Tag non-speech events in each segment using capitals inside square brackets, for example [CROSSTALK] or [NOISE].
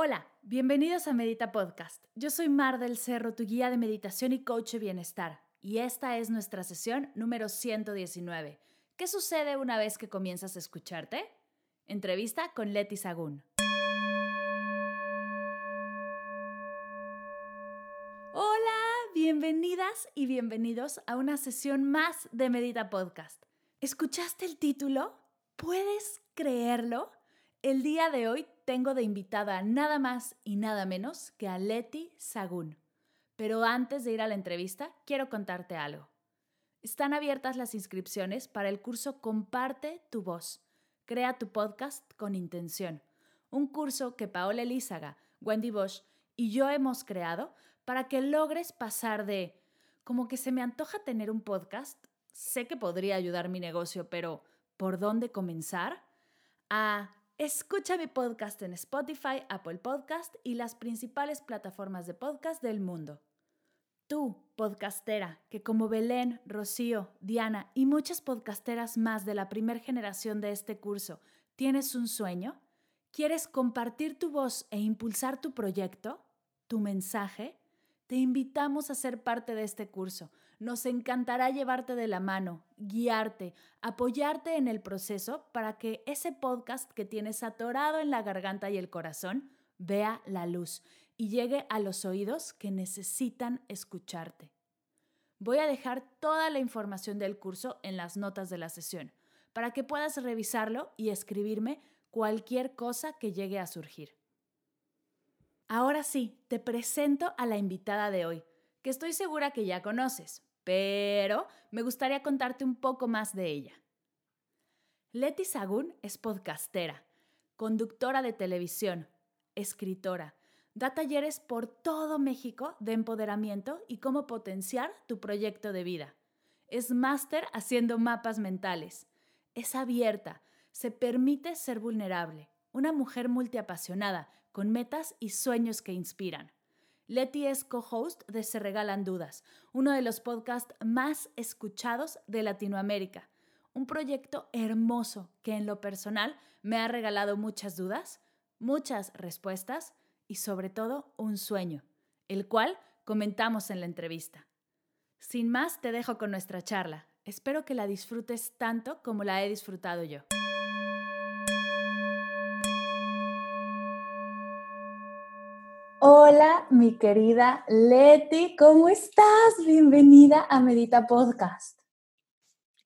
Hola, bienvenidos a Medita Podcast. Yo soy Mar del Cerro, tu guía de meditación y coach de bienestar, y esta es nuestra sesión número 119. ¿Qué sucede una vez que comienzas a escucharte? Entrevista con Leti Sagún. Hola, bienvenidas y bienvenidos a una sesión más de Medita Podcast. ¿Escuchaste el título? ¿Puedes creerlo? El día de hoy tengo de invitada nada más y nada menos que a Leti Sagún. Pero antes de ir a la entrevista, quiero contarte algo. Están abiertas las inscripciones para el curso Comparte tu voz. Crea tu podcast con intención. Un curso que Paola Elízaga, Wendy Bosch y yo hemos creado para que logres pasar de como que se me antoja tener un podcast, sé que podría ayudar mi negocio, pero ¿por dónde comenzar? a Escucha mi podcast en Spotify, Apple Podcast y las principales plataformas de podcast del mundo. Tú, podcastera, que como Belén, Rocío, Diana y muchas podcasteras más de la primera generación de este curso, ¿tienes un sueño? ¿Quieres compartir tu voz e impulsar tu proyecto, tu mensaje? Te invitamos a ser parte de este curso. Nos encantará llevarte de la mano, guiarte, apoyarte en el proceso para que ese podcast que tienes atorado en la garganta y el corazón vea la luz y llegue a los oídos que necesitan escucharte. Voy a dejar toda la información del curso en las notas de la sesión para que puedas revisarlo y escribirme cualquier cosa que llegue a surgir. Ahora sí, te presento a la invitada de hoy, que estoy segura que ya conoces, pero me gustaría contarte un poco más de ella. Leti Sagún es podcastera, conductora de televisión, escritora, da talleres por todo México de empoderamiento y cómo potenciar tu proyecto de vida. Es máster haciendo mapas mentales. Es abierta, se permite ser vulnerable, una mujer multiapasionada con metas y sueños que inspiran. Leti es co-host de Se Regalan Dudas, uno de los podcasts más escuchados de Latinoamérica. Un proyecto hermoso que en lo personal me ha regalado muchas dudas, muchas respuestas y sobre todo un sueño, el cual comentamos en la entrevista. Sin más, te dejo con nuestra charla. Espero que la disfrutes tanto como la he disfrutado yo. Hola, mi querida Leti, ¿cómo estás? Bienvenida a Medita Podcast.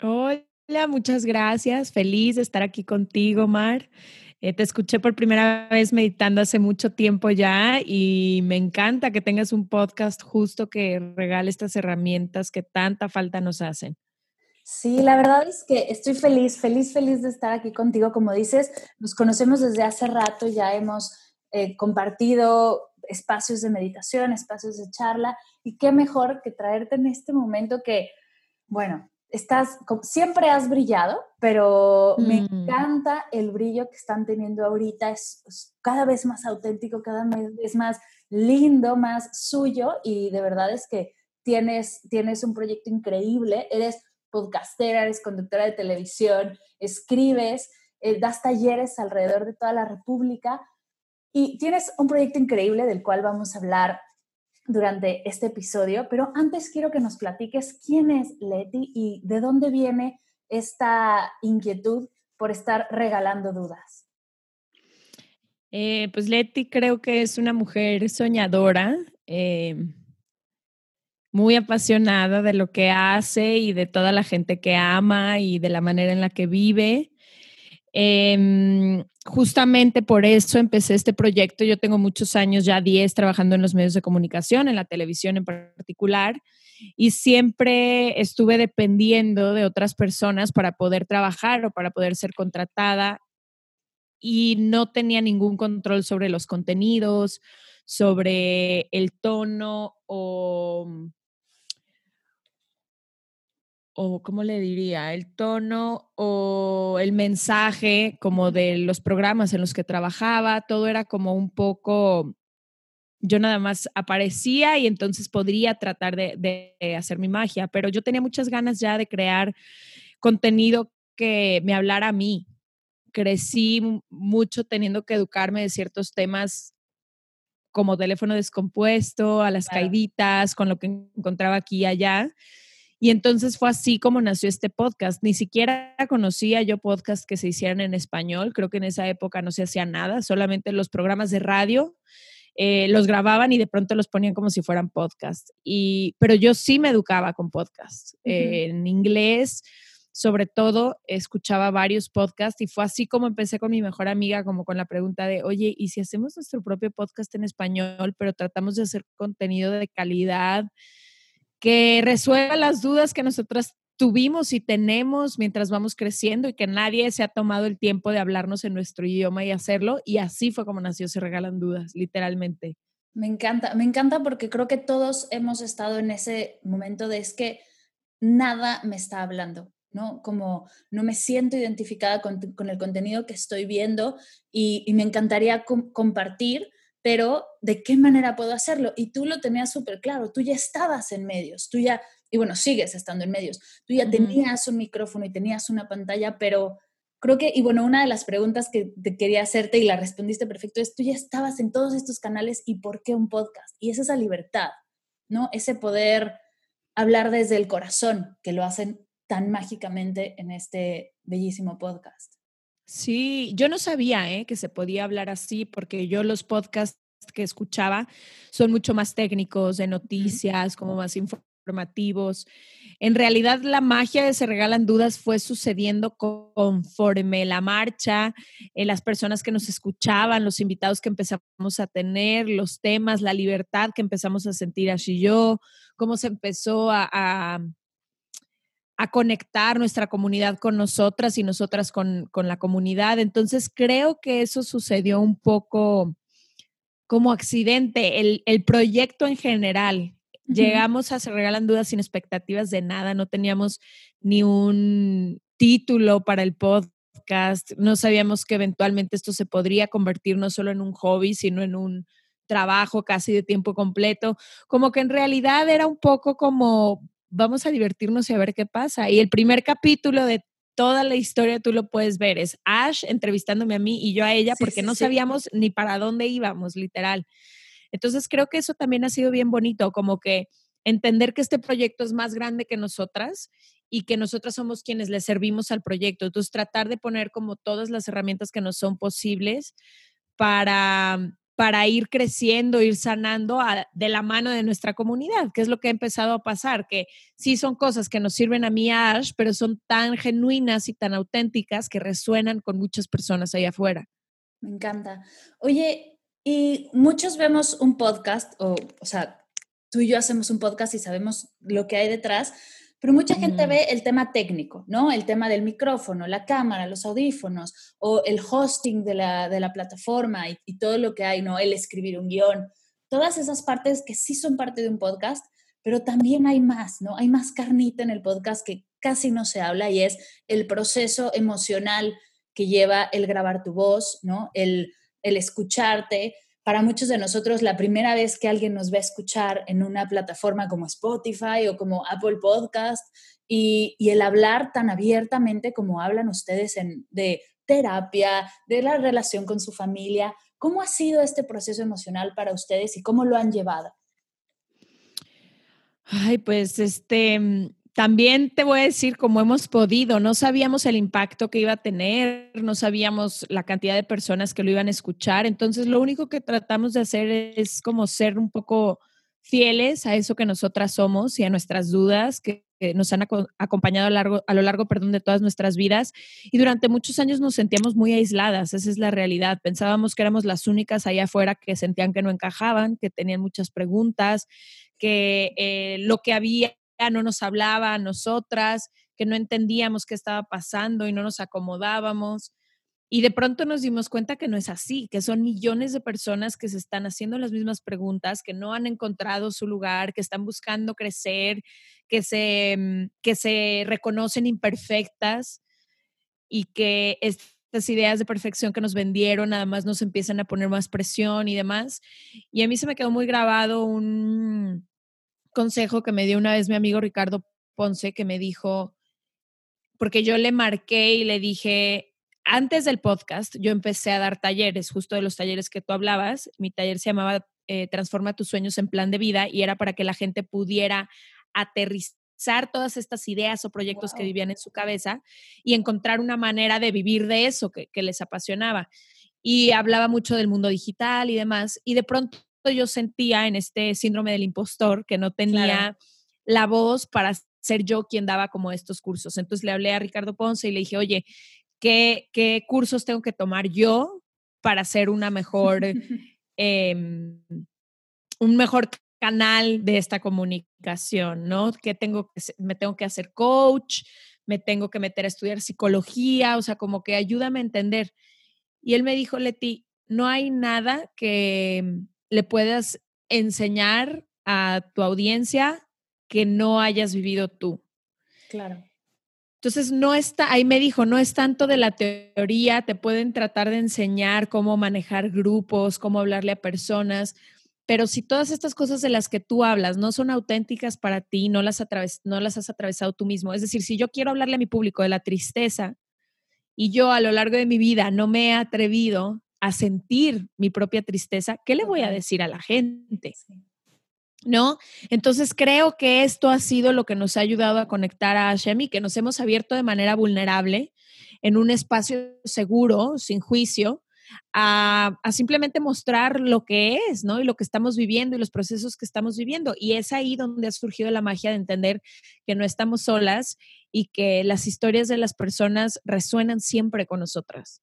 Hola, muchas gracias. Feliz de estar aquí contigo, Mar. Eh, te escuché por primera vez meditando hace mucho tiempo ya y me encanta que tengas un podcast justo que regale estas herramientas que tanta falta nos hacen. Sí, la verdad es que estoy feliz, feliz, feliz de estar aquí contigo. Como dices, nos conocemos desde hace rato, ya hemos eh, compartido espacios de meditación, espacios de charla, y qué mejor que traerte en este momento que, bueno, estás, siempre has brillado, pero me mm. encanta el brillo que están teniendo ahorita, es, cada vez más auténtico, cada vez más lindo, más suyo, y de verdad es que tienes, tienes un proyecto increíble, eres podcastera, eres conductora de televisión, escribes, eh, das talleres alrededor de toda la República, y tienes un proyecto increíble del cual vamos a hablar durante este episodio, pero antes quiero que nos platiques quién es Leti y de dónde viene esta inquietud por estar regalando dudas. Eh, pues Leti creo que es una mujer soñadora, eh, muy apasionada de lo que hace y de toda la gente que ama y de la manera en la que vive. Em, justamente por eso empecé este proyecto. Yo tengo muchos años, ya 10, trabajando en los medios de comunicación, en la televisión en particular, y siempre estuve dependiendo de otras personas para poder trabajar o para poder ser contratada y no tenía ningún control sobre los contenidos, sobre el tono o o cómo le diría, el tono o el mensaje como de los programas en los que trabajaba, todo era como un poco, yo nada más aparecía y entonces podría tratar de, hacer mi magia, pero yo tenía muchas ganas ya de crear contenido que me hablara a mí. Crecí mucho teniendo que educarme de ciertos temas como teléfono descompuesto, a las caiditas, con lo que encontraba aquí y allá. Y entonces fue así como nació este podcast. Ni siquiera conocía yo podcasts que se hicieran en español. Creo que en esa época no se hacía nada, solamente los programas de radio eh, los grababan y de pronto los ponían como si fueran podcasts. Y, pero yo sí me educaba con podcasts. en inglés, sobre todo, escuchaba varios podcasts y fue así como empecé con mi mejor amiga, como con la pregunta de, oye, ¿y si hacemos nuestro propio podcast en español, pero tratamos de hacer contenido de calidad? Que resuelva las dudas que nosotras tuvimos y tenemos mientras vamos creciendo y que nadie se ha tomado el tiempo de hablarnos en nuestro idioma y hacerlo. Y así fue como nació Se Regalan Dudas, literalmente. Me encanta, me encanta porque creo que todos hemos estado en ese momento de es que nada me está hablando, ¿no? Como no me siento identificada con, el contenido que estoy viendo y, me encantaría compartir pero ¿de qué manera puedo hacerlo? Y tú lo tenías súper claro, tú ya estabas en medios, tú ya, y bueno, sigues estando en medios, tú ya tenías un micrófono y tenías una pantalla, pero creo que, y bueno, una de las preguntas que te quería hacerte y la respondiste perfecto es, tú ya estabas en todos estos canales y ¿por qué un podcast? Y es esa libertad, ¿no? Ese poder hablar desde el corazón, que lo hacen tan mágicamente en este bellísimo podcast. Sí, yo no sabía ¿eh? que se podía hablar así porque yo los podcasts que escuchaba son mucho más técnicos, de noticias, como más informativos. En realidad, la magia de Se Regalan Dudas fue sucediendo conforme la marcha, eh, las personas que nos escuchaban, los invitados que empezamos a tener, los temas, la libertad que empezamos a sentir así yo, cómo se empezó a a conectar nuestra comunidad con nosotras y nosotras con, la comunidad. Entonces creo que eso sucedió un poco como accidente. El, proyecto en general, llegamos a Se Regalan Dudas sin expectativas de nada, no teníamos ni un título para el podcast, no sabíamos que eventualmente esto se podría convertir no solo en un hobby, sino en un trabajo casi de tiempo completo, como que en realidad era un poco como vamos a divertirnos y a ver qué pasa. Y el primer capítulo de toda la historia tú lo puedes ver. Es Ash entrevistándome a mí y yo a ella porque no sabíamos ni para dónde íbamos, literal. Entonces creo que eso también ha sido bien bonito, como que entender que este proyecto es más grande que nosotras y que nosotras somos quienes le servimos al proyecto. Entonces tratar de poner como todas las herramientas que nos son posibles para para ir creciendo, ir sanando de la mano de nuestra comunidad, que es lo que ha empezado a pasar, que sí son cosas que nos sirven a mí, Ash, pero son tan genuinas y tan auténticas que resuenan con muchas personas allá afuera. Me encanta. Oye, y muchos vemos un podcast, o, o sea, tú y yo hacemos un podcast y sabemos lo que hay detrás, pero mucha gente ve el tema técnico, ¿no? El tema del micrófono, la cámara, los audífonos o el hosting de la, de la plataforma y, y, todo lo que hay, ¿no? El escribir un guion. Todas esas partes que sí son parte de un podcast, pero también hay más, ¿no? Hay más carnita en el podcast que casi no se habla y es el proceso emocional que lleva el grabar tu voz, ¿no? El, el escucharte, para muchos de nosotros la primera vez que alguien nos va a escuchar en una plataforma como Spotify o como Apple Podcast y, el hablar tan abiertamente como hablan ustedes de terapia, de la relación con su familia. ¿Cómo ha sido este proceso emocional para ustedes y cómo lo han llevado? Ay, pues este, también te voy a decir cómo hemos podido, no sabíamos el impacto que iba a tener, no sabíamos la cantidad de personas que lo iban a escuchar, entonces lo único que tratamos de hacer es como ser un poco fieles a eso que nosotras somos y a nuestras dudas que, nos han acompañado a, largo, a lo largo perdón, de todas nuestras vidas. Y durante muchos años nos sentíamos muy aisladas, esa es la realidad. Pensábamos que éramos las únicas allá afuera que sentían que no encajaban, que tenían muchas preguntas, que eh, lo que había no nos hablaba a nosotras, que no entendíamos qué estaba pasando y no nos acomodábamos. Y de pronto nos dimos cuenta que no es así, que son millones de personas que se están haciendo las mismas preguntas, que no han encontrado su lugar, que están buscando crecer, que se, mm, que se reconocen imperfectas y que estas ideas de perfección que nos vendieron nada más nos empiezan a poner más presión y demás. Y a mí se me quedó muy grabado un, consejo que me dio una vez mi amigo Ricardo Ponce, que me dijo, porque yo le marqué y le dije, antes del podcast, yo empecé a dar talleres, justo de los talleres que tú hablabas. Mi taller se llamaba eh, Transforma tus sueños en plan de vida y era para que la gente pudiera aterrizar todas estas ideas o proyectos que vivían en su cabeza y encontrar una manera de vivir de eso que, les apasionaba. Y hablaba mucho del mundo digital y demás. Y de pronto yo sentía en este síndrome del impostor que no tenía la voz para ser yo quien daba como estos cursos. Entonces le hablé a Ricardo Ponce y le dije, oye, ¿qué, qué cursos tengo que tomar yo para ser una mejor, [LAUGHS] em, un mejor canal de esta comunicación, ¿no? Que tengo que, me tengo que hacer coach, me tengo que meter a estudiar psicología, o sea, como que ayúdame a entender. Y él me dijo, Leti, no hay nada que le puedas enseñar a tu audiencia que no hayas vivido tú. Claro. Entonces, no está, ahí me dijo, no es tanto de la teoría, te pueden tratar de enseñar cómo manejar grupos, cómo hablarle a personas, pero si todas estas cosas de las que tú hablas no son auténticas para ti, no las, no las has atravesado tú mismo, es decir, si yo quiero hablarle a mi público de la tristeza y yo a lo largo de mi vida no me he atrevido a sentir mi propia tristeza, ¿qué le voy a decir a la gente? ¿no? Entonces creo que esto ha sido lo que nos ha ayudado a conectar a Hashem que nos hemos abierto de manera vulnerable en un espacio seguro, sin juicio, a, simplemente mostrar lo que es, ¿no? Y lo que estamos viviendo y los procesos que estamos viviendo. Y es ahí donde ha surgido la magia de entender que no estamos solas y que las historias de las personas resuenan siempre con nosotras.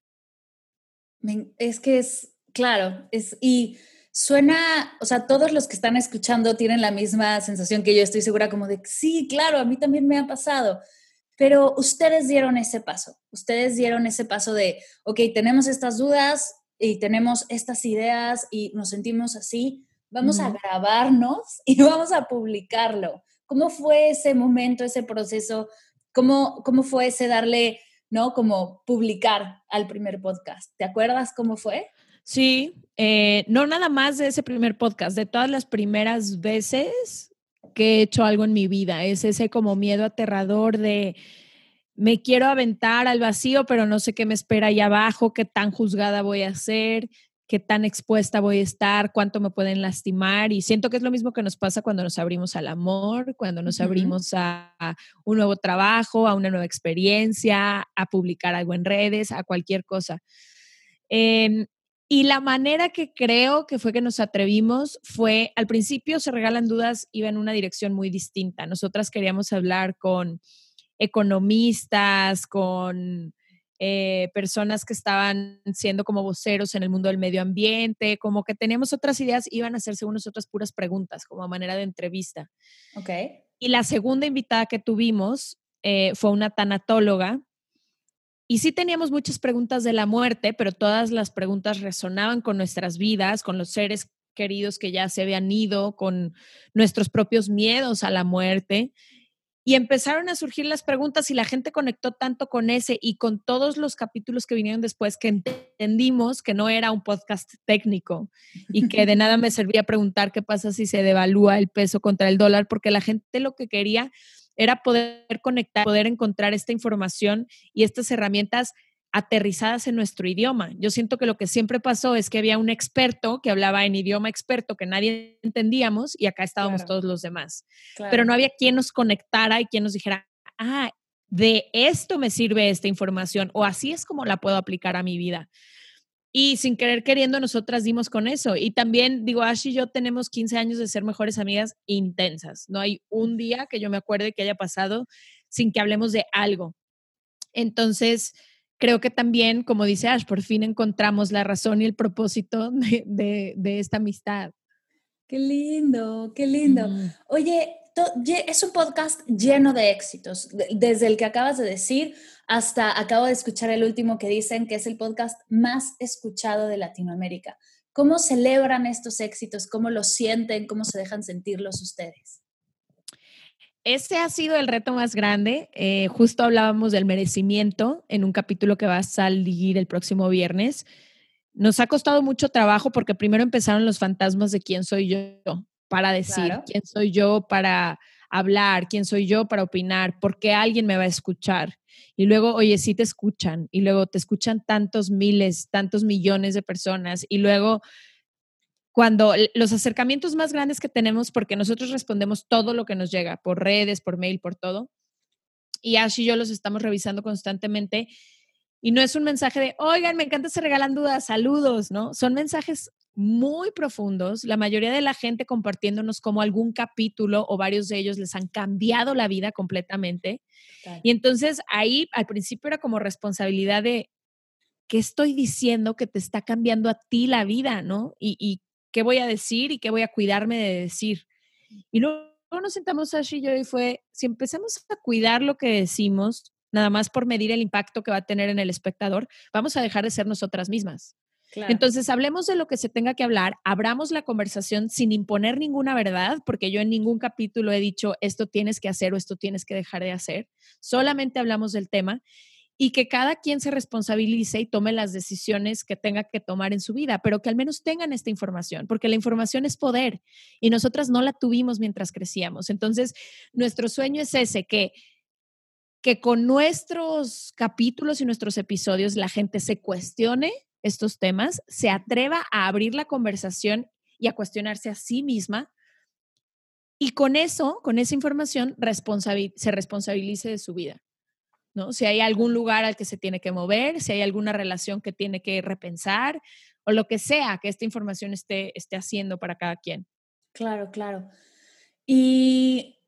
Es que es, claro, es, y suena, o sea, todos los que están escuchando tienen la misma sensación que yo estoy segura como de, sí, claro, a mí también me ha pasado, pero ustedes dieron ese paso, ustedes dieron ese paso de, ok, tenemos estas dudas y tenemos estas ideas y nos sentimos así, vamos a grabarnos [LAUGHS] y vamos a publicarlo. ¿Cómo fue ese momento, ese proceso? ¿Cómo, cómo fue ese darle, no, como publicar al primer podcast? ¿Te acuerdas cómo fue? Sí, eh, no nada más de ese primer podcast, de todas las primeras veces que he hecho algo en mi vida. Es ese como miedo aterrador de me quiero aventar al vacío, pero no sé qué me espera ahí abajo, qué tan juzgada voy a ser, qué tan expuesta voy a estar, cuánto me pueden lastimar. Y siento que es lo mismo que nos pasa cuando nos abrimos al amor, cuando nos abrimos a, un nuevo trabajo, a una nueva experiencia, a publicar algo en redes, a cualquier cosa. Em, y la manera que creo que fue que nos atrevimos fue, al principio se regalan dudas, iba en una dirección muy distinta. Nosotras queríamos hablar con economistas, con eh, personas que estaban siendo como voceros en el mundo del medio ambiente, como que teníamos otras ideas, iban a hacer según nosotras puras preguntas, como a manera de entrevista. Ok. Y la segunda invitada que tuvimos eh, fue una tanatóloga y sí teníamos muchas preguntas de la muerte, pero todas las preguntas resonaban con nuestras vidas, con los seres queridos que ya se habían ido, con nuestros propios miedos a la muerte. Y empezaron a surgir las preguntas y la gente conectó tanto con ese y con todos los capítulos que vinieron después que entendimos que no era un podcast técnico y que de [LAUGHS] nada me servía preguntar qué pasa si se devalúa el peso contra el dólar, porque la gente lo que quería era poder conectar, poder encontrar esta información y estas herramientas aterrizadas en nuestro idioma. Yo siento que lo que siempre pasó es que había un experto que hablaba en idioma experto que nadie entendíamos y acá estábamos todos los demás. Pero no había quien nos conectara y quien nos dijera, ah, de esto me sirve esta información o así es como la puedo aplicar a mi vida. Y sin querer queriendo, nosotras dimos con eso. Y también, digo, Ash y yo tenemos 15 años de ser mejores amigas intensas. No hay un día que yo me acuerde que haya pasado sin que hablemos de algo. Entonces, creo que también, como dice Ash, por fin encontramos la razón y el propósito de, esta amistad. Qué lindo, qué lindo. Oye, es un podcast lleno de éxitos, desde el que acabas de decir hasta acabo de escuchar el último que dicen que es el podcast más escuchado de Latinoamérica. ¿Cómo celebran estos éxitos? ¿Cómo los sienten? ¿Cómo se dejan sentirlos ustedes? Ese ha sido el reto más grande. Eh, justo hablábamos del merecimiento en un capítulo que va a salir el próximo viernes. Nos ha costado mucho trabajo porque primero empezaron los fantasmas de quién soy yo para decir, quién soy yo para hablar, quién soy yo para opinar, por qué alguien me va a escuchar. Y luego, oye, sí te escuchan, y luego te escuchan tantos miles, tantos millones de personas, y luego cuando los acercamientos más grandes que tenemos, porque nosotros respondemos todo lo que nos llega por redes, por mail, por todo, y Ash y yo los estamos revisando constantemente. Y no es un mensaje de, oigan, me encanta se regalan dudas, saludos, ¿no? Son mensajes muy profundos, la mayoría de la gente compartiéndonos como algún capítulo o varios de ellos les han cambiado la vida completamente. Y entonces ahí al principio era como responsabilidad de, ¿qué estoy diciendo que te está cambiando a ti la vida, ¿no? Y, y qué voy a decir y qué voy a cuidarme de decir. Y luego nos sentamos Ash y yo y fue, si empezamos a cuidar lo que decimos, nada más por medir el impacto que va a tener en el espectador, vamos a dejar de ser nosotras mismas. Entonces, hablemos de lo que se tenga que hablar, abramos la conversación sin imponer ninguna verdad, porque yo en ningún capítulo he dicho esto tienes que hacer o esto tienes que dejar de hacer, solamente hablamos del tema y que cada quien se responsabilice y tome las decisiones que tenga que tomar en su vida, pero que al menos tengan esta información, porque la información es poder y nosotras no la tuvimos mientras crecíamos. Entonces, nuestro sueño es ese, que, que con nuestros capítulos y nuestros episodios la gente se cuestione estos temas, se atreva a abrir la conversación y a cuestionarse a sí misma. Y con eso, con esa información, se responsabilice de su vida. ¿No? Si hay algún lugar al que se tiene que mover, si hay alguna relación que tiene que repensar o lo que sea que esta información esté, esté haciendo para cada quien. Claro, claro. Y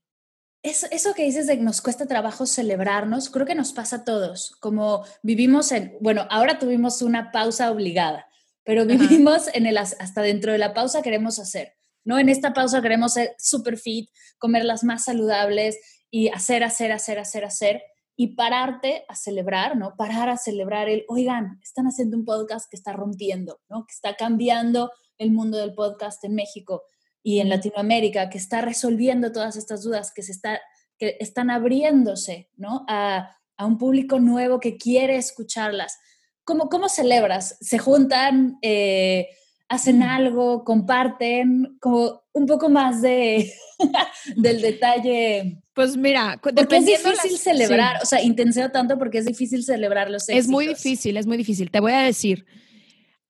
eso, eso, que dices de que nos cuesta trabajo celebrarnos, creo que nos pasa a todos. Como vivimos en, bueno, ahora tuvimos una pausa obligada, pero vivimos en el, hasta dentro de la pausa queremos hacer, ¿no? En esta pausa queremos ser super fit, comer las más saludables y hacer, hacer, hacer, hacer, hacer y pararte a celebrar, ¿no? Parar a celebrar el, oigan, están haciendo un podcast que está rompiendo, ¿no? Que está cambiando el mundo del podcast en México y en Latinoamérica, que está resolviendo todas estas dudas, que, se está, que están abriéndose, ¿no? A, a un público nuevo que quiere escucharlas. ¿Cómo, cómo celebras? ¿Se juntan? Eh, hacen algo, comparten, como un poco más de [LAUGHS] del detalle. Pues mira, porque es difícil celebrar, o sea, intenseo tanto porque es difícil celebrar los éxitos. Es muy difícil, es muy difícil. Te voy a decir,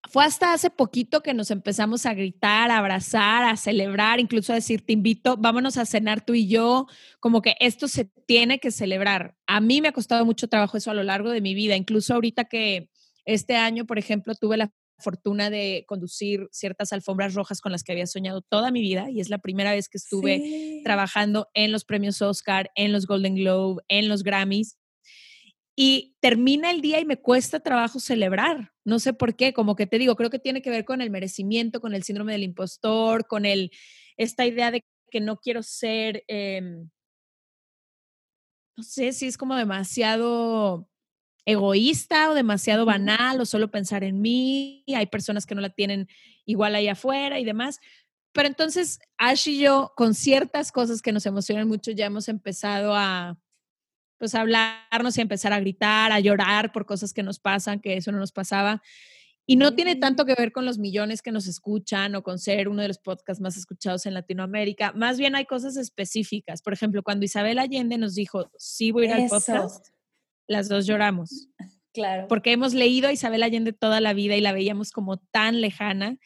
fue hasta hace poquito que nos empezamos a gritar, a abrazar, a celebrar, incluso a decir, te invito, vámonos a cenar tú y yo, como que esto se tiene que celebrar. A mí me ha costado mucho trabajo eso a lo largo de mi vida, incluso ahorita que este año, por ejemplo, tuve la fortuna de conducir ciertas alfombras rojas con las que había soñado toda mi vida y es la primera vez que estuve trabajando en los premios Oscar, en los Golden Globe, en los Grammys. Y termina el día y me cuesta trabajo celebrar. No sé por qué, como que te digo, creo que tiene que ver con el merecimiento, con el síndrome del impostor, con el, esta idea de que no quiero ser, em, no sé si es como demasiado egoísta o demasiado banal o solo pensar en mí. Hay personas que no la tienen igual ahí afuera y demás. Pero entonces Ash y yo, con ciertas cosas que nos emocionan mucho, ya hemos empezado a pues hablarnos y a empezar a gritar, a llorar por cosas que nos pasan, que eso no nos pasaba. Y no tiene tanto que ver con los millones que nos escuchan o con ser uno de los podcasts más escuchados en Latinoamérica. Más bien hay cosas específicas. Por ejemplo, cuando Isabel Allende nos dijo, sí voy a ir al podcast, las dos lloramos. Claro. Porque hemos leído a Isabel Allende toda la vida y la veíamos como tan lejana.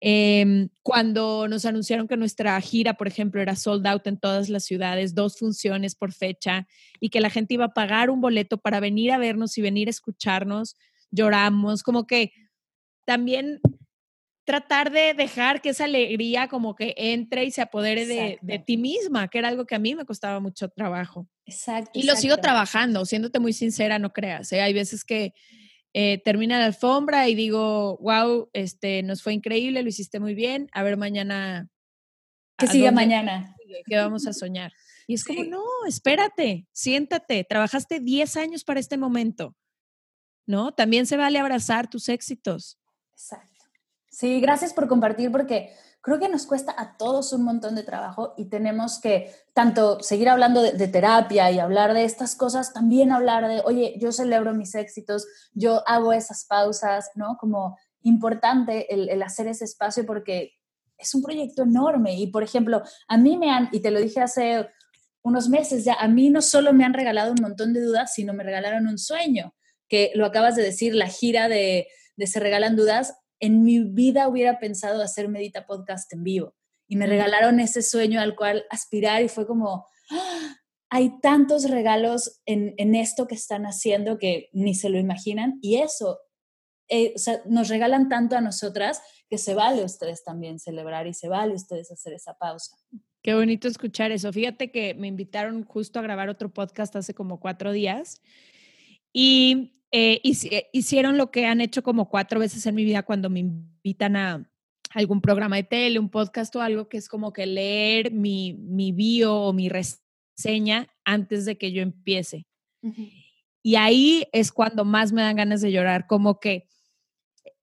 Em, cuando nos anunciaron que nuestra gira, por ejemplo, era sold out en todas las ciudades, dos funciones por fecha, y que la gente iba a pagar un boleto para venir a vernos y venir a escucharnos, lloramos, como que también tratar de dejar que esa alegría como que entre y se apodere de, ti misma, que era algo que a mí me costaba mucho trabajo. Exacto. Y lo sigo trabajando, siéndote muy sincera, no creas. ¿eh? Hay veces que eh, termina la alfombra y digo, wow, este, nos fue increíble, lo hiciste muy bien, a ver mañana. Que siga mañana. ¿Qué vamos a [LAUGHS] soñar? Y es como, no, espérate, siéntate, trabajaste 10 años para este momento, ¿no? También se vale abrazar tus éxitos. Exacto. Sí, gracias por compartir porque creo que nos cuesta a todos un montón de trabajo y tenemos que tanto seguir hablando de, terapia y hablar de estas cosas, también hablar de, oye, yo celebro mis éxitos, yo hago esas pausas, ¿no? Como importante el, el hacer ese espacio porque es un proyecto enorme y, por ejemplo, a mí me han, y te lo dije hace unos meses ya, a mí no solo me han regalado un montón de dudas, sino me regalaron un sueño, que lo acabas de decir, la gira de, de Se Regalan Dudas en mi vida hubiera pensado hacer Medita Podcast en vivo. Y me regalaron ese sueño al cual aspirar y fue como, ¡ah! hay tantos regalos en, en, esto que están haciendo que ni se lo imaginan. Y eso, eh, o sea, nos regalan tanto a nosotras que se vale ustedes también celebrar y se vale ustedes hacer esa pausa. Qué bonito escuchar eso. Fíjate que me invitaron justo a grabar otro podcast hace como cuatro días y eh, eh, hicieron lo que han hecho como cuatro veces en mi vida cuando me invitan a algún programa de tele, un podcast o algo que es como que leer mi, mi bio o mi reseña antes de que yo empiece. Y ahí es cuando más me dan ganas de llorar, como que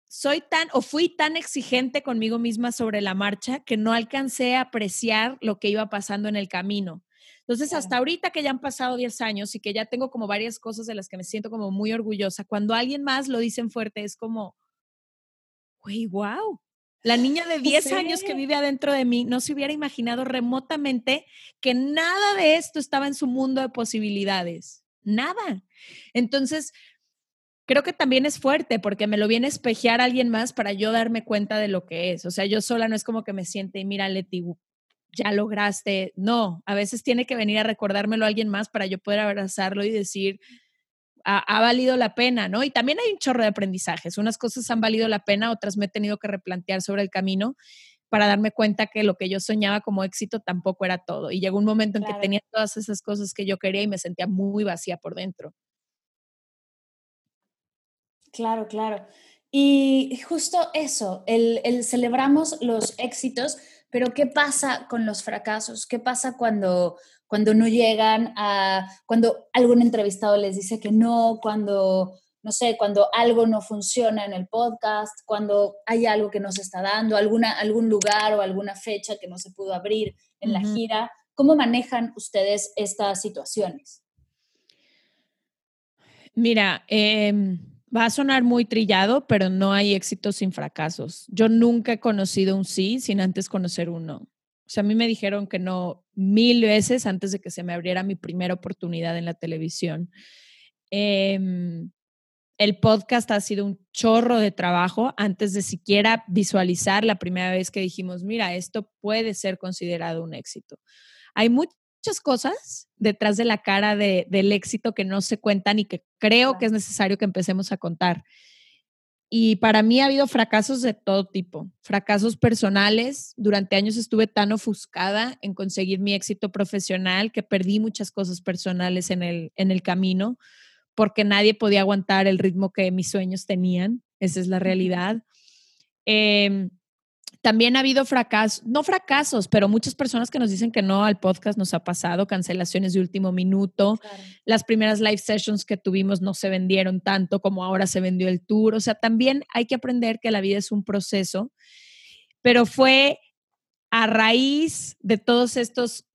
soy tan o fui tan exigente conmigo misma sobre la marcha que no alcancé a apreciar lo que iba pasando en el camino. Entonces, hasta ahorita que ya han pasado 10 años y que ya tengo como varias cosas de las que me siento como muy orgullosa, cuando alguien más lo dicen fuerte es como, güey, wow. La niña de 10 años que vive adentro de mí no se hubiera imaginado remotamente que nada de esto estaba en su mundo de posibilidades. Nada. Entonces, creo que también es fuerte porque me lo viene a espejear alguien más para yo darme cuenta de lo que es. O sea, yo sola no es como que me siente y mira, Leti, ya lograste. No, a veces tiene que venir a recordármelo a alguien más para yo poder abrazarlo y decir, ha, valido la pena, ¿no? Y también hay un chorro de aprendizajes. Unas cosas han valido la pena, otras me he tenido que replantear sobre el camino para darme cuenta que lo que yo soñaba como éxito tampoco era todo. Y llegó un momento en que tenía todas esas cosas que yo quería y me sentía muy vacía por dentro. Claro, claro. Y justo eso, el, celebramos los éxitos, pero ¿qué pasa con los fracasos? ¿Qué pasa cuando, cuando no llegan a, cuando algún entrevistado les dice que no, cuando, no sé, cuando algo no funciona en el podcast, cuando hay algo que no se está dando, alguna, algún lugar o alguna fecha que no se pudo abrir en la gira? ¿Cómo manejan ustedes estas situaciones? Mira, eh Va a sonar muy trillado, pero no hay éxito sin fracasos. Yo nunca he conocido un sí sin antes conocer un no. O sea, a mí me dijeron que no mil veces antes de que se me abriera mi primera oportunidad en la televisión. Em, el podcast ha sido un chorro de trabajo antes de siquiera visualizar la primera vez que dijimos, mira, esto puede ser considerado un éxito. Hay mucho muchas cosas detrás de la cara del éxito que no se cuentan y que creo que es necesario que empecemos a contar. Y para mí ha habido fracasos de todo tipo, fracasos personales. Durante años estuve tan ofuscada en conseguir mi éxito profesional que perdí muchas cosas personales en el, en el camino porque nadie podía aguantar el ritmo que mis sueños tenían. Esa es la realidad. Eh, también ha habido fracasos, no fracasos, pero muchas personas que nos dicen que no al podcast nos ha pasado, cancelaciones de último minuto. Las primeras live sessions que tuvimos no se vendieron tanto como ahora se vendió el tour. O sea, también hay que aprender que la vida es un proceso, pero fue a raíz de todos estos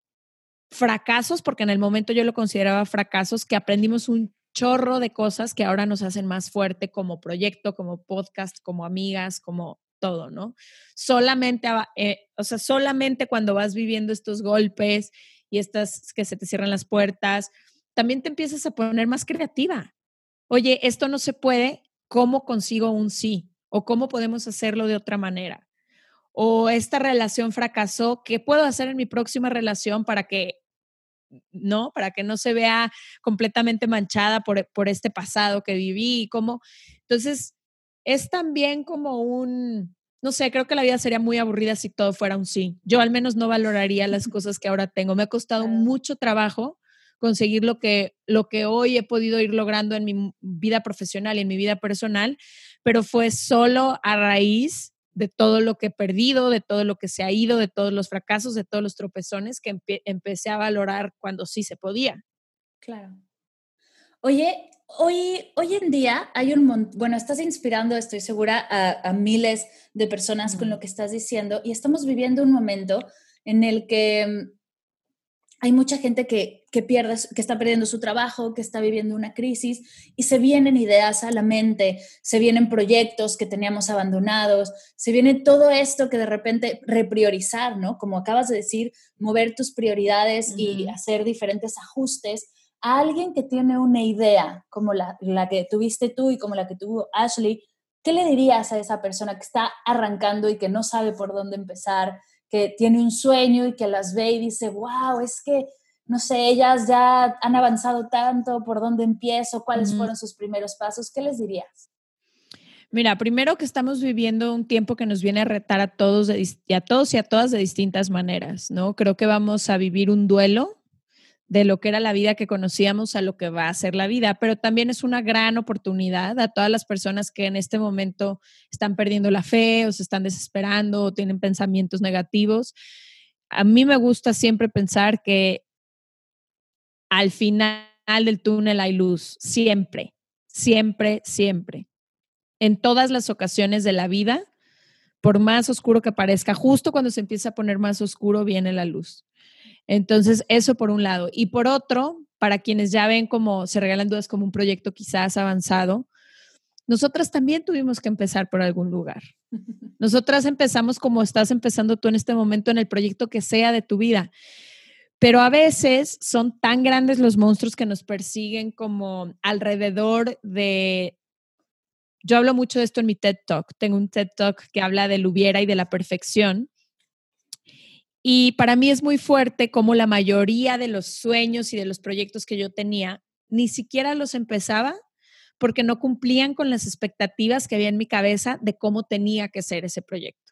fracasos, porque en el momento yo lo consideraba fracasos, que aprendimos un chorro de cosas que ahora nos hacen más fuerte como proyecto, como podcast, como amigas, como todo, ¿no? Solamente, eh, o sea, solamente cuando vas viviendo estos golpes y estas que se te cierran las puertas, también te empiezas a poner más creativa. Oye, esto no se puede, ¿cómo consigo un sí? ¿O cómo podemos hacerlo de otra manera? O esta relación fracasó, ¿qué puedo hacer en mi próxima relación para que no, para que no se vea completamente manchada por, por este pasado que viví y cómo. Entonces, es también como un, no sé, creo que la vida sería muy aburrida si todo fuera un sí. Yo al menos no valoraría las [LAUGHS] cosas que ahora tengo. Me ha costado mucho trabajo conseguir lo que, lo que hoy he podido ir logrando en mi vida profesional y en mi vida personal, pero fue solo a raíz de todo lo que he perdido, de todo lo que se ha ido, de todos los fracasos, de todos los tropezones que empecé a valorar cuando sí se podía. Claro. Oye, hoy, hoy en día hay un montón, bueno, estás inspirando, estoy segura, a, miles de personas con lo que estás diciendo y estamos viviendo un momento en el que mm, hay mucha gente que, que, pierde, que está perdiendo su trabajo, que está viviendo una crisis y se vienen ideas a la mente, se vienen proyectos que teníamos abandonados, se viene todo esto que de repente repriorizar, ¿no? Como acabas de decir, mover tus prioridades y hacer diferentes ajustes a alguien que tiene una idea como la, que tuviste tú y como la que tuvo Ashley, ¿qué le dirías a esa persona que está arrancando y que no sabe por dónde empezar, que tiene un sueño y que las ve y dice, wow, es que, no sé, ellas ya han avanzado tanto, ¿por dónde empiezo? ¿Cuáles fueron sus primeros pasos? ¿Qué les dirías? Mira, primero que estamos viviendo un tiempo que nos viene a retar a todos, y a todos y a todas de distintas maneras, ¿no? Creo que vamos a vivir un duelo de lo que era la vida que conocíamos a lo que va a ser la vida, pero también es una gran oportunidad a todas las personas que en este momento están perdiendo la fe o se están desesperando o tienen pensamientos negativos. A mí me gusta siempre pensar que al final del túnel hay luz, siempre, siempre, siempre. En todas las ocasiones de la vida, por más oscuro que parezca, justo cuando se empieza a poner más oscuro viene la luz. Entonces, eso por un lado. Y por otro, para quienes ya ven como se regalan dudas como un proyecto quizás avanzado, nosotras también tuvimos que empezar por algún lugar. [LAUGHS] Nosotras empezamos como estás empezando tú en este momento en el proyecto que sea de tu vida. Pero a veces son tan grandes los monstruos que nos persiguen como alrededor de... Yo hablo mucho de esto en mi TED Talk. Tengo un TED Talk que habla del hubiera y de la perfección. Y para mí es muy fuerte como la mayoría de los sueños y de los proyectos que yo tenía, ni siquiera los empezaba porque no cumplían con las expectativas que había en mi cabeza de cómo tenía que ser ese proyecto.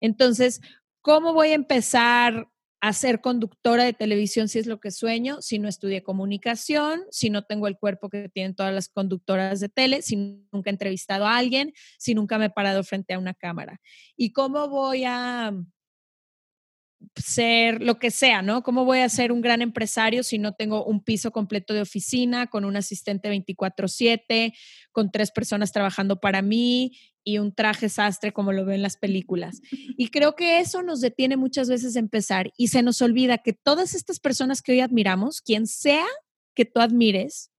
Entonces, ¿cómo voy a empezar a ser conductora de televisión si es lo que sueño, si no estudié comunicación, si no tengo el cuerpo que tienen todas las conductoras de tele, si nunca he entrevistado a alguien, si nunca me he parado frente a una cámara? ¿Y cómo voy a ser lo que sea, ¿no? ¿Cómo voy a ser un gran empresario si no tengo un piso completo de oficina con un asistente 24/7, con tres personas trabajando para mí y un traje sastre como lo veo en las películas? Y creo que eso nos detiene muchas veces a empezar y se nos olvida que todas estas personas que hoy admiramos, quien sea que tú admires,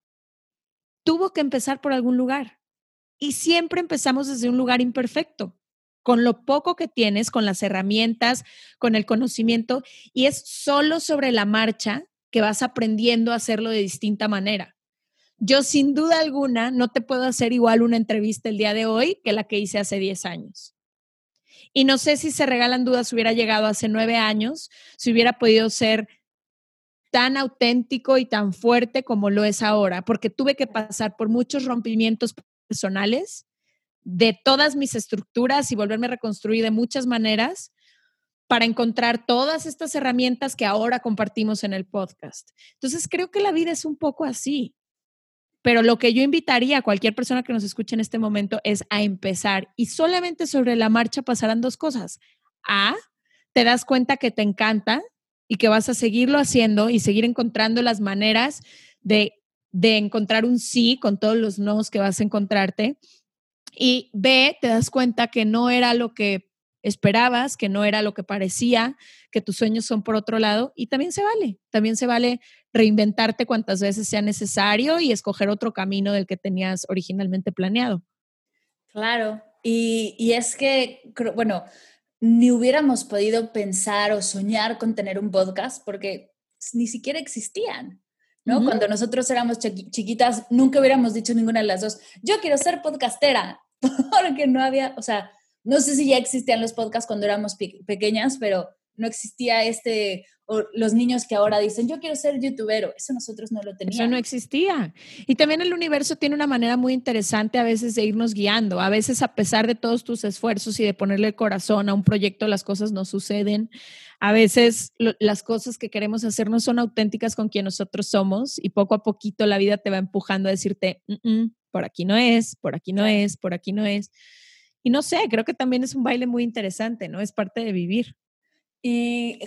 tuvo que empezar por algún lugar. Y siempre empezamos desde un lugar imperfecto con lo poco que tienes, con las herramientas, con el conocimiento, y es solo sobre la marcha que vas aprendiendo a hacerlo de distinta manera. Yo sin duda alguna no te puedo hacer igual una entrevista el día de hoy que la que hice hace 10 años. Y no sé si se regalan dudas, hubiera llegado hace nueve años, si hubiera podido ser tan auténtico y tan fuerte como lo es ahora, porque tuve que pasar por muchos rompimientos personales de todas mis estructuras y volverme a reconstruir de muchas maneras para encontrar todas estas herramientas que ahora compartimos en el podcast. Entonces, creo que la vida es un poco así. Pero lo que yo invitaría a cualquier persona que nos escuche en este momento es a empezar y solamente sobre la marcha pasarán dos cosas. A, te das cuenta que te encanta y que vas a seguirlo haciendo y seguir encontrando las maneras de, de encontrar un sí con todos los nos que vas a encontrarte y B, te das cuenta que no era lo que esperabas, que no era lo que parecía, que tus sueños son por otro lado y también se vale, también se vale reinventarte cuantas veces sea necesario y escoger otro camino del que tenías originalmente planeado. Claro, y, y es que, bueno, ni hubiéramos podido pensar o soñar con tener un podcast porque ni siquiera existían. ¿No? Cuando nosotros éramos chiquitas, nunca hubiéramos dicho ninguna de las dos, yo quiero ser podcastera, [LAUGHS] porque no había, o sea, no sé si ya existían los podcasts cuando éramos pequeñas, pero no existía este, o los niños que ahora dicen, yo quiero ser youtuber, eso nosotros no lo teníamos. Eso no existía. Y también el universo tiene una manera muy interesante a veces de irnos guiando. A veces a pesar de todos tus esfuerzos y de ponerle el corazón a un proyecto, las cosas no suceden. A veces las cosas que queremos hacer no son auténticas con quien nosotros somos y poco a poquito la vida te va empujando a decirte, por aquí no es, por aquí no es, por aquí no es. Y no sé, creo que también es un baile muy interesante, ¿no? Es parte de vivir. Y,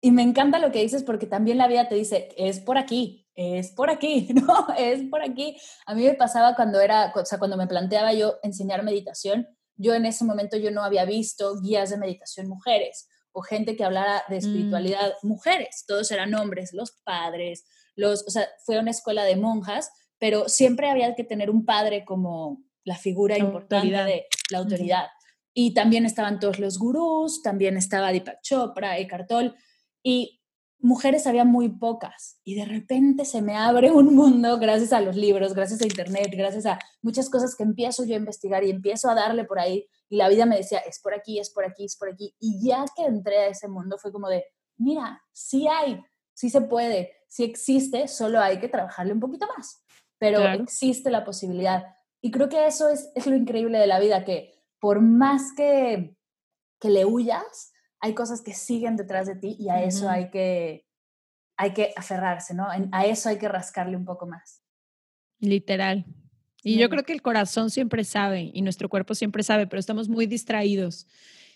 y me encanta lo que dices porque también la vida te dice, es por aquí, es por aquí, [LAUGHS] ¿no? Es por aquí. A mí me pasaba cuando era, o sea, cuando me planteaba yo enseñar meditación, yo en ese momento yo no había visto guías de meditación mujeres o gente que hablara de mm. espiritualidad mujeres, todos eran hombres, los padres, los, o sea, fue una escuela de monjas, pero siempre había que tener un padre como la figura importante de la autoridad. Y también estaban todos los gurús, también estaba Deepak Chopra, Eckhart Tolle, y mujeres había muy pocas y de repente se me abre un mundo gracias a los libros, gracias a internet, gracias a muchas cosas que empiezo yo a investigar y empiezo a darle por ahí y la vida me decía, es por aquí, es por aquí, es por aquí. Y ya que entré a ese mundo fue como de, mira, sí hay, sí se puede, sí existe, solo hay que trabajarle un poquito más, pero existe la posibilidad. Y creo que eso es, es lo increíble de la vida, que por más que, que le huyas, hay cosas que siguen detrás de ti y a eso hay que, hay que aferrarse, ¿no? A eso hay que rascarle un poco más. Literal. Y yo creo que el corazón siempre sabe y nuestro cuerpo siempre sabe, pero estamos muy distraídos.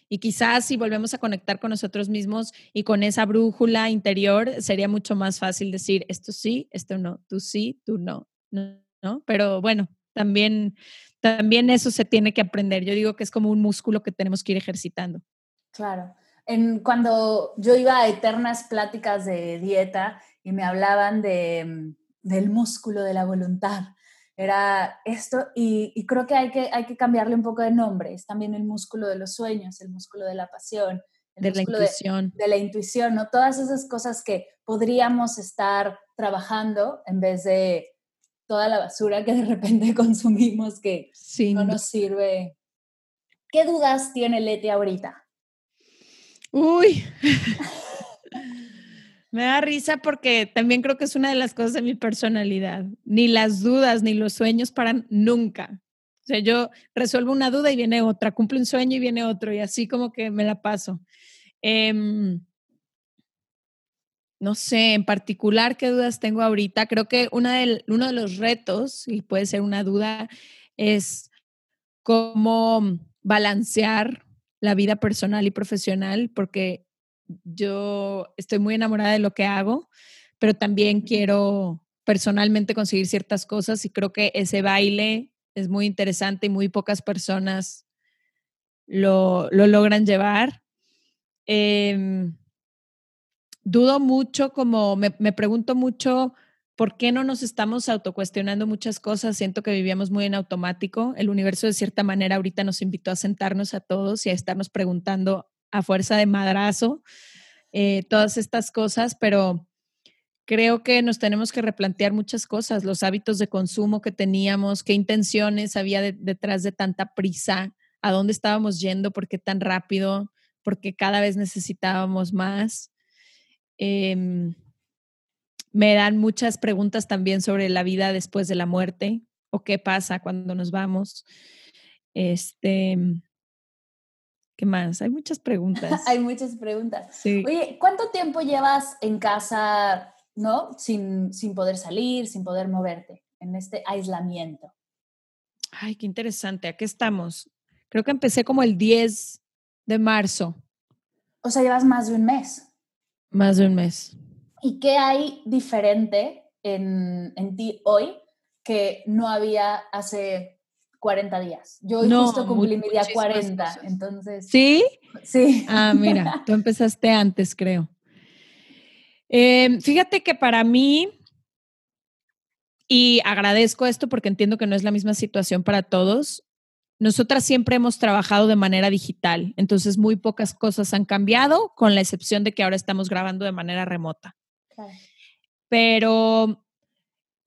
Y quizás si volvemos a conectar con nosotros mismos y con esa brújula interior, sería mucho más fácil decir, esto sí, esto no, tú sí, tú no, ¿no? Pero bueno, también, también eso se tiene que aprender. Yo digo que es como un músculo que tenemos que ir ejercitando. Claro cuando yo iba a eternas pláticas de dieta y me hablaban de, mm, del músculo de la voluntad, era esto, y, creo que hay, que hay que cambiarle un poco de nombre, es también el músculo de los sueños, el músculo de la pasión, el de la intuición. De, la intuición, ¿no? Todas esas cosas que podríamos estar trabajando en vez de toda la basura que de repente [LAUGHS] consumimos que no nos sirve. ¿Qué dudas tiene Leti ahorita? Uy. [LAUGHS] Me da risa porque también creo que es una de las cosas de mi personalidad. Ni las dudas ni los sueños paran nunca. O sea, yo resuelvo una duda y viene otra, cumplo un sueño y viene otro, y así como que me la paso. Em, no sé, en particular, qué dudas tengo ahorita. Creo que una uno de los retos, y puede ser una duda, es cómo balancear la vida personal y profesional porque yo estoy muy enamorada de lo que hago, pero también quiero personalmente conseguir ciertas cosas y creo que ese baile es muy interesante y muy pocas personas lo, logran llevar. Em, dudo mucho, como me, me pregunto mucho ¿por qué no nos estamos autocuestionando muchas cosas? Siento que vivíamos muy en automático. El universo de cierta manera ahorita nos invitó a sentarnos a todos y a estarnos preguntando a fuerza de madrazo eh, todas estas cosas, pero creo que nos tenemos que replantear muchas cosas, los hábitos de consumo que teníamos, qué intenciones había detrás de tanta prisa, a dónde estábamos yendo, por qué tan rápido, porque cada vez necesitábamos más. Em, me dan muchas preguntas también sobre la vida después de la muerte o qué pasa cuando nos vamos. Este, ¿qué más? Hay muchas preguntas. [LAUGHS] Hay muchas preguntas. Sí. Oye, ¿cuánto tiempo llevas en casa, no? Sin, sin poder salir, sin poder moverte, en este aislamiento. Ay, qué interesante. Aquí estamos. Creo que empecé como el 10 de marzo. O sea, llevas más de un mes. Más de un mes. ¿Y qué hay diferente en, en ti hoy que no había hace 40 días? Yo hoy justo cumplí mi día 40, entonces... ¿Sí? Sí. Ah, mira, [LAUGHS] tú empezaste antes, creo. Em, fíjate que para mí, y agradezco esto porque entiendo que no es la misma situación para todos, nosotras siempre hemos trabajado de manera digital, entonces muy pocas cosas han cambiado, con la excepción de que ahora estamos grabando de manera remota. Pero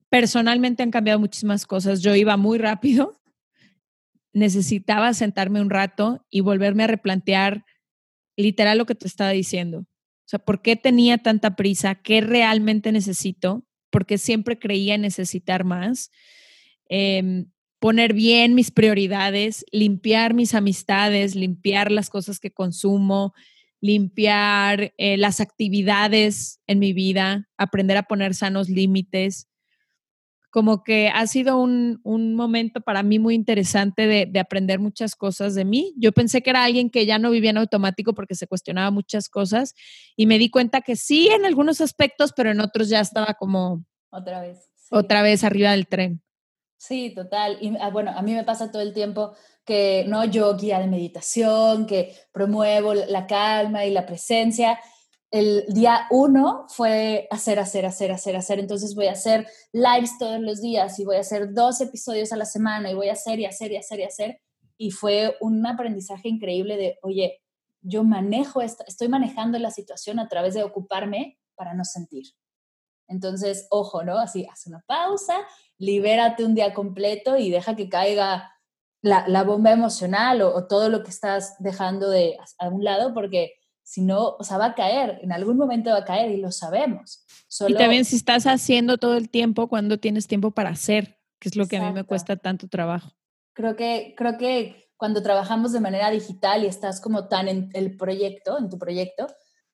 personalmente han cambiado muchísimas cosas. Yo iba muy rápido, necesitaba sentarme un rato y volverme a replantear literal lo que te estaba diciendo. O sea, ¿por qué tenía tanta prisa? ¿Qué realmente necesito? Porque siempre creía necesitar más. Em, poner bien mis prioridades, limpiar mis amistades, limpiar las cosas que consumo, limpiar eh, las actividades en mi vida, aprender a poner sanos límites. Como que ha sido un, momento para mí muy interesante de, aprender muchas cosas de mí. Yo pensé que era alguien que ya no vivía en automático porque se cuestionaba muchas cosas y me di cuenta que sí en algunos aspectos, pero en otros ya estaba como... Otra vez. Otra vez arriba del tren. Sí, total. Y ah, bueno, a mí me pasa todo el tiempo que no yo guía de meditación, que promuevo la calma y la presencia. El día uno fue hacer, hacer, hacer, hacer, hacer. Entonces voy a hacer lives todos los días y voy a hacer dos episodios a la semana y voy a hacer y hacer y hacer y hacer. Y fue un aprendizaje increíble de, oye, yo manejo, esta, estoy manejando la situación a través de ocuparme para no sentir. Entonces, ojo, ¿no? Así, haz una pausa, libérate un día completo y deja que caiga la, bomba emocional o, todo lo que estás dejando de a un lado, porque si no, o sea, va a caer, en algún momento va a caer y lo sabemos. Y también si estás haciendo todo el tiempo, cuando tienes tiempo para hacer, que es lo que a mí me cuesta tanto trabajo. Creo que, creo que cuando trabajamos de manera digital y estás como tan en el proyecto, en tu proyecto,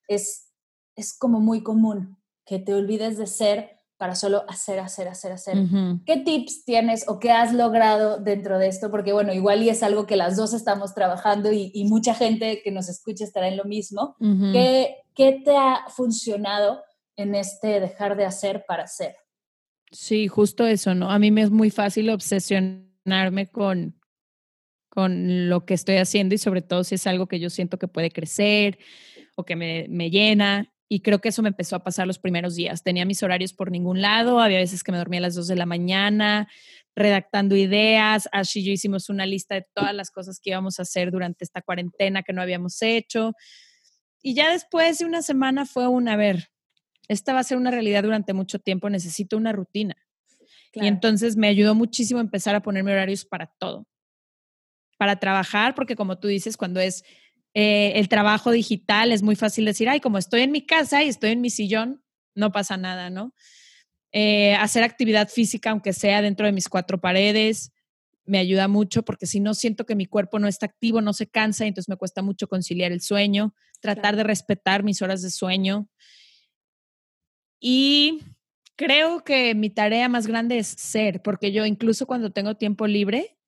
es, es como muy común que te olvides de ser para solo hacer, hacer, hacer, hacer. ¿Qué tips tienes o qué has logrado dentro de esto? Porque bueno, igual y es algo que las dos estamos trabajando y, mucha gente que nos escucha estará en lo mismo. ¿Qué, ¿Qué te ha funcionado en este dejar de hacer para hacer? Sí, justo eso, ¿no? A mí me es muy fácil obsesionarme con, con lo que estoy haciendo y sobre todo si es algo que yo siento que puede crecer o que me, me llena y creo que eso me empezó a pasar los primeros días. Tenía mis horarios por ningún lado, había veces que me dormía a las 2 de la mañana, redactando ideas. Así yo hicimos una lista de todas las cosas que íbamos a hacer durante esta cuarentena que no habíamos hecho. Y ya después de una semana fue una, a ver, esta va a ser una realidad durante mucho tiempo, necesito una rutina. Y entonces me ayudó muchísimo empezar a ponerme horarios para todo. Para trabajar, porque como tú dices, cuando es eh, el trabajo digital, es muy fácil decir, ay, como estoy en mi casa y estoy en mi sillón, no pasa nada, ¿no? Eh, hacer actividad física, aunque sea dentro de mis cuatro paredes, me ayuda mucho porque si no siento que mi cuerpo no está activo, no se cansa, entonces me cuesta mucho conciliar el sueño, tratar de respetar mis horas de sueño. Y creo que mi tarea más grande es ser, porque yo incluso cuando tengo tiempo libre,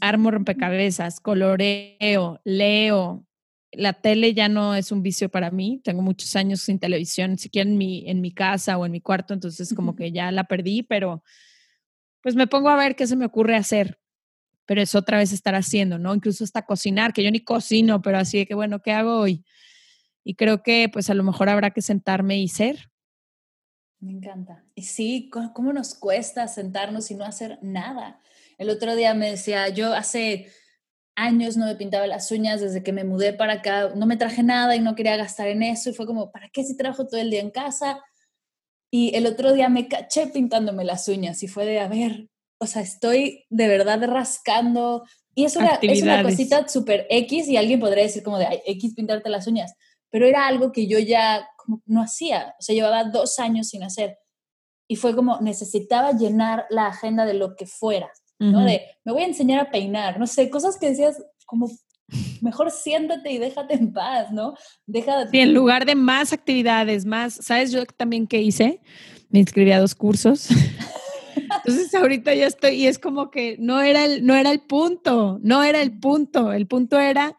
armo rompecabezas, coloreo, leo. La tele ya no es un vicio para mí. Tengo muchos años sin televisión, siquiera en mi, en mi casa o en mi cuarto, entonces como que ya la perdí, pero pues me pongo a ver qué se me ocurre hacer. Pero es otra vez estar haciendo, ¿no? Incluso hasta cocinar, que yo ni cocino, pero así de que, bueno, ¿qué hago hoy? Y creo que pues a lo mejor habrá que sentarme y ser. Me encanta. Y sí, ¿cómo nos cuesta sentarnos y no hacer nada? El otro día me decía, yo hace años no me pintaba las uñas desde que me mudé para acá, no me traje nada y no quería gastar en eso y fue como, ¿para qué si trabajo todo el día en casa? Y el otro día me caché pintándome las uñas y fue de, a ver, o sea, estoy de verdad rascando. Y es una, es una cosita súper X y alguien podría decir como de, Ay, X pintarte las uñas, pero era algo que yo ya como no hacía, o sea, llevaba dos años sin hacer. Y fue como, necesitaba llenar la agenda de lo que fuera. ¿No? De, me voy a enseñar a peinar, no sé, cosas que decías como, mejor siéntate y déjate en paz, ¿no? Deja Sí, en lugar de más actividades, más, ¿sabes yo también qué hice? Me inscribí a dos cursos. [LAUGHS] Entonces ahorita ya estoy y es como que no era el, no era el punto, no era el punto, el punto era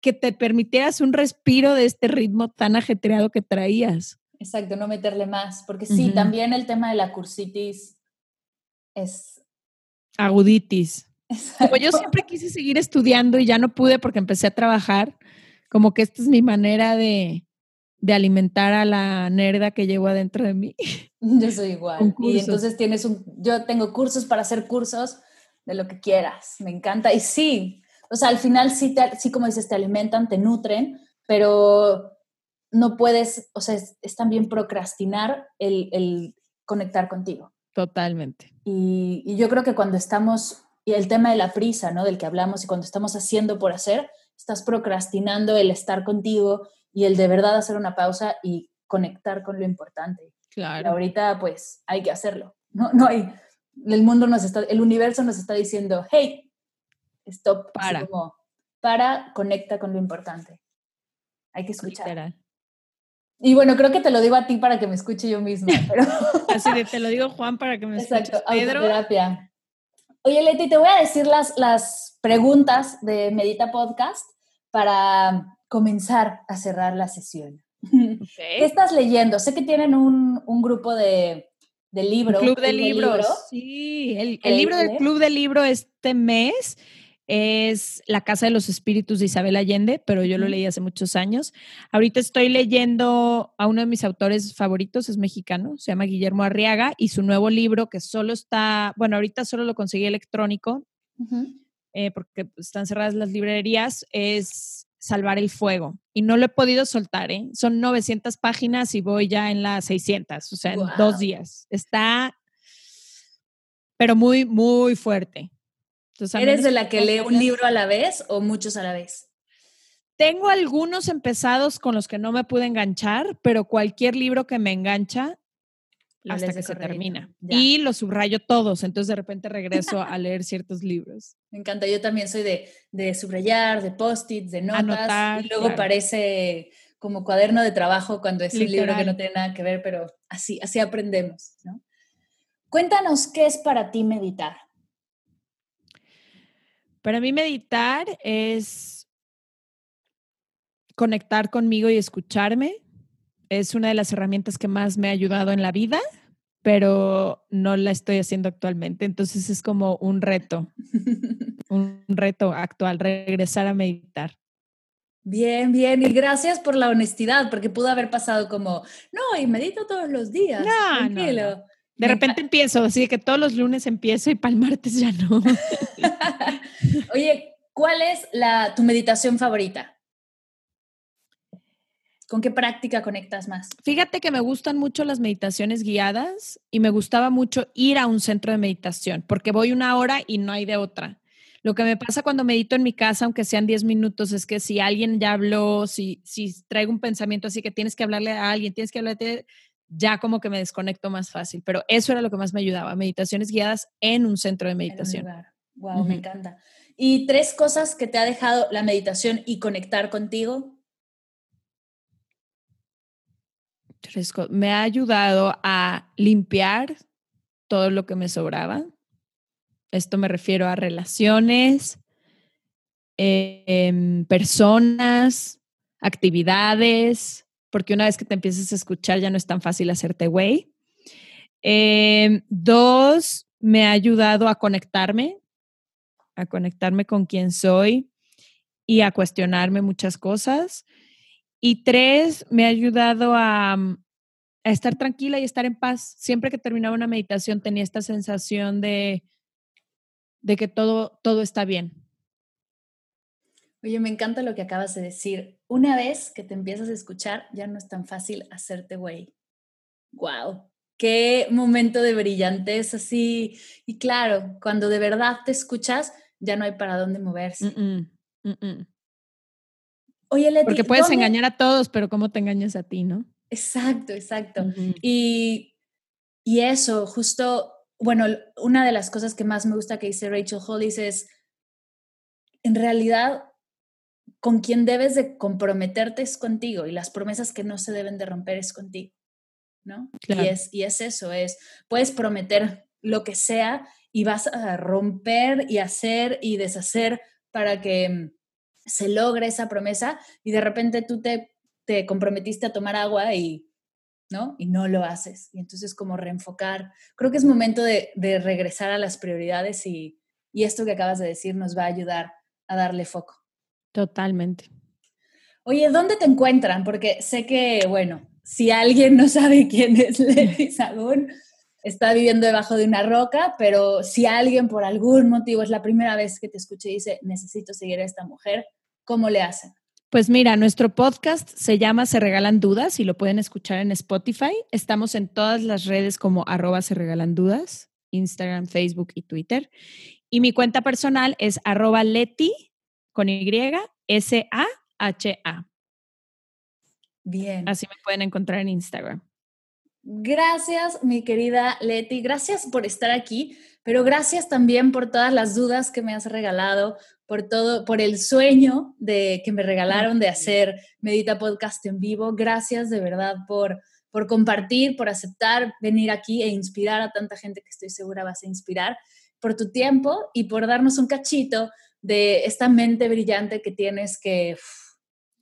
que te permitieras un respiro de este ritmo tan ajetreado que traías. Exacto, no meterle más, porque sí, también el tema de la cursitis es Aguditis. Como yo siempre quise seguir estudiando y ya no pude porque empecé a trabajar, como que esta es mi manera de, de alimentar a la nerda que llevo adentro de mí. [LAUGHS] Yo soy igual. Y entonces tienes un, yo tengo cursos para hacer cursos de lo que quieras, me encanta. Y sí, o sea, al final sí, sí como dices, te alimentan, te nutren, pero no puedes, o sea, es, también procrastinar el, el conectar contigo. Totalmente. Y, yo creo que cuando estamos, y el tema de la prisa, ¿no? Del que hablamos, y cuando estamos haciendo por hacer, estás procrastinando el estar contigo y el de verdad hacer una pausa y conectar con lo importante. Claro. Y ahorita, pues, hay que hacerlo. No, no hay, el mundo nos está, el universo nos está diciendo, hey, stop. Para. para, conecta con lo importante. Hay que escuchar. Y bueno, creo que te lo digo a ti para que me escuche yo misma. [LAUGHS] Pero... Así de te lo digo Juan para que me Exacto, Pedro. Oye, Leti, te voy a decir las, las preguntas de Medita Podcast para comenzar a cerrar la sesión. [LAUGHS] ¿Qué estás leyendo? Sé que tienen un, un grupo de, de libros. Club de libros. Sí, el, el libro del Club de Libro este mes es La Casa de los Espíritus de Isabel Allende, pero yo lo leí hace muchos años. Ahorita estoy leyendo a uno de mis autores favoritos, es mexicano, se llama Guillermo Arriaga, y su nuevo libro que solo está, bueno, ahorita solo lo conseguí electrónico, eh, porque están cerradas las librerías, es Salvar el Fuego y no lo he podido soltar, ¿eh? Son 900 páginas y voy ya en las 600, o sea, en dos días. Está, pero muy, muy fuerte. ¿Eres de la que lee un libro a la vez o muchos a la vez? Tengo algunos empezados con los que no me pude enganchar, pero cualquier libro que me engancha hasta que se termina. Y los subrayo todos, entonces de repente regreso a leer ciertos libros. [LAUGHS] Me encanta, yo también soy de, de subrayar, de post-its, de notas, y luego parece como cuaderno de trabajo cuando es un libro que no tiene nada que ver, pero así, así aprendemos, ¿no? Cuéntanos qué es para ti meditar. Para mí meditar es conectar conmigo y escucharme. Es una de las herramientas que más me ha ayudado en la vida, pero no la estoy haciendo actualmente. Entonces es como un reto, [LAUGHS] un reto actual, regresar a meditar. Bien, bien, y gracias por la honestidad, porque pudo haber pasado como, no, y medito todos los días. No, No, De repente empiezo, así que todos los lunes empiezo y para el martes ya no. [LAUGHS] Oye, ¿cuál es la, tu meditación favorita? ¿Con qué práctica conectas más? Fíjate que me gustan mucho las meditaciones guiadas y me gustaba mucho ir a un centro de meditación porque voy una hora y no hay de otra. Lo que me pasa cuando medito en mi casa, aunque sean 10 minutos, es que si alguien ya habló, si, si traigo un pensamiento así que tienes que hablarle a alguien, tienes que hablarle, ya como que me desconecto más fácil. Pero eso era lo que más me ayudaba, meditaciones guiadas en un centro de meditación. Wow, me encanta. ¿Y tres cosas que te ha dejado la meditación y conectar contigo? Me ha ayudado a limpiar todo lo que me sobraba. Esto me refiero a relaciones, em, personas, actividades, porque una vez que te empiezas a escuchar ya no es tan fácil hacerte güey. Em, dos, me ha ayudado a conectarme a conectarme con quien soy y a cuestionarme muchas cosas. Y tres, me ha ayudado a, mm, a, estar tranquila y estar en paz. Siempre que terminaba una meditación tenía esta sensación de, de que todo, todo está bien. Oye, me encanta lo que acabas de decir. Una vez que te empiezas a escuchar, ya no es tan fácil hacerte güey. ¡Wow! Qué momento de brillantez así. Y claro, cuando de verdad te escuchas, ya no hay para dónde moverse. Oye, Leti, Porque puedes engañar a todos, pero ¿cómo te engañas a ti, no? Exacto, exacto. y, y eso, justo, bueno, una de las cosas que más me gusta que dice Rachel Hollis es, en realidad, con quien debes de comprometerte es contigo y las promesas que no se deben de romper es contigo, ¿no? Y, es, y es eso, es, puedes prometer lo que sea y vas a romper y hacer y deshacer para que mm, se logre esa promesa y de repente tú te, te comprometiste a tomar agua y ¿no? Y no lo haces. Y entonces como reenfocar. Creo que es momento de, de regresar a las prioridades y, y, esto que acabas de decir nos va a ayudar a darle foco. Totalmente. Oye, ¿dónde te encuentran? Porque sé que, bueno, si alguien no sabe quién es Levi Sagún, está viviendo debajo de una roca, pero si alguien por algún motivo es la primera vez que te escucha y dice, necesito seguir a esta mujer, ¿cómo le hacen? Pues mira, nuestro podcast se llama Se Regalan Dudas y lo pueden escuchar en Spotify. Estamos en todas las redes como arroba Se Regalan Dudas, Instagram, Facebook y Twitter. Y mi cuenta personal es arroba Leti con Y, S-A-H-A. Bien. Así me pueden encontrar en Instagram. Gracias, mi querida Leti. Gracias por estar aquí, pero gracias también por todas las dudas que me has regalado, por todo, por el sueño de que me regalaron de hacer Medita Podcast en vivo. Gracias de verdad por, por compartir, por aceptar venir aquí e inspirar a tanta gente que estoy segura vas a inspirar, por tu tiempo y por darnos un cachito de esta mente brillante que tienes que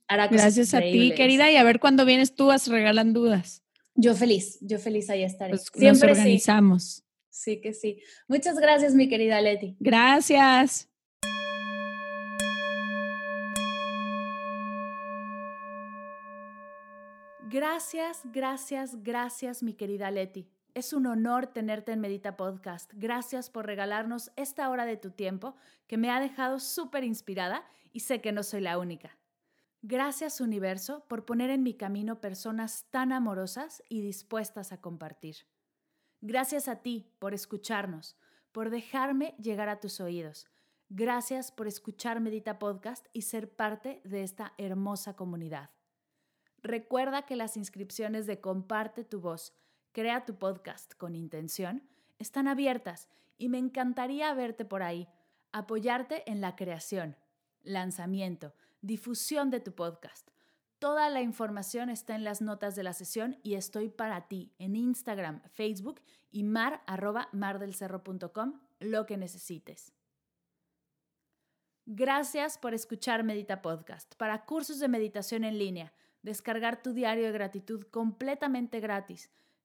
hará cosas Gracias a ti, querida, y a ver cuándo vienes tú a regalan dudas. Yo feliz, yo feliz ahí estaré. Pues Siempre nos organizamos. Sí. sí que sí. Muchas gracias, mi querida Leti. Gracias. Gracias, gracias, gracias, mi querida Leti. Es un honor tenerte en Medita Podcast. Gracias por regalarnos esta hora de tu tiempo que me ha dejado súper inspirada y sé que no soy la única. Gracias universo por poner en mi camino personas tan amorosas y dispuestas a compartir. Gracias a ti por escucharnos, por dejarme llegar a tus oídos. Gracias por escuchar Medita Podcast y ser parte de esta hermosa comunidad. Recuerda que las inscripciones de Comparte tu voz, crea tu podcast con intención, están abiertas y me encantaría verte por ahí, apoyarte en la creación, lanzamiento, difusión de tu podcast. Toda la información está en las notas de la sesión y estoy para ti en Instagram, Facebook y mar mardelcerro.com, lo que necesites. Gracias por escuchar Medita Podcast. Para cursos de meditación en línea, descargar tu diario de gratitud completamente gratis,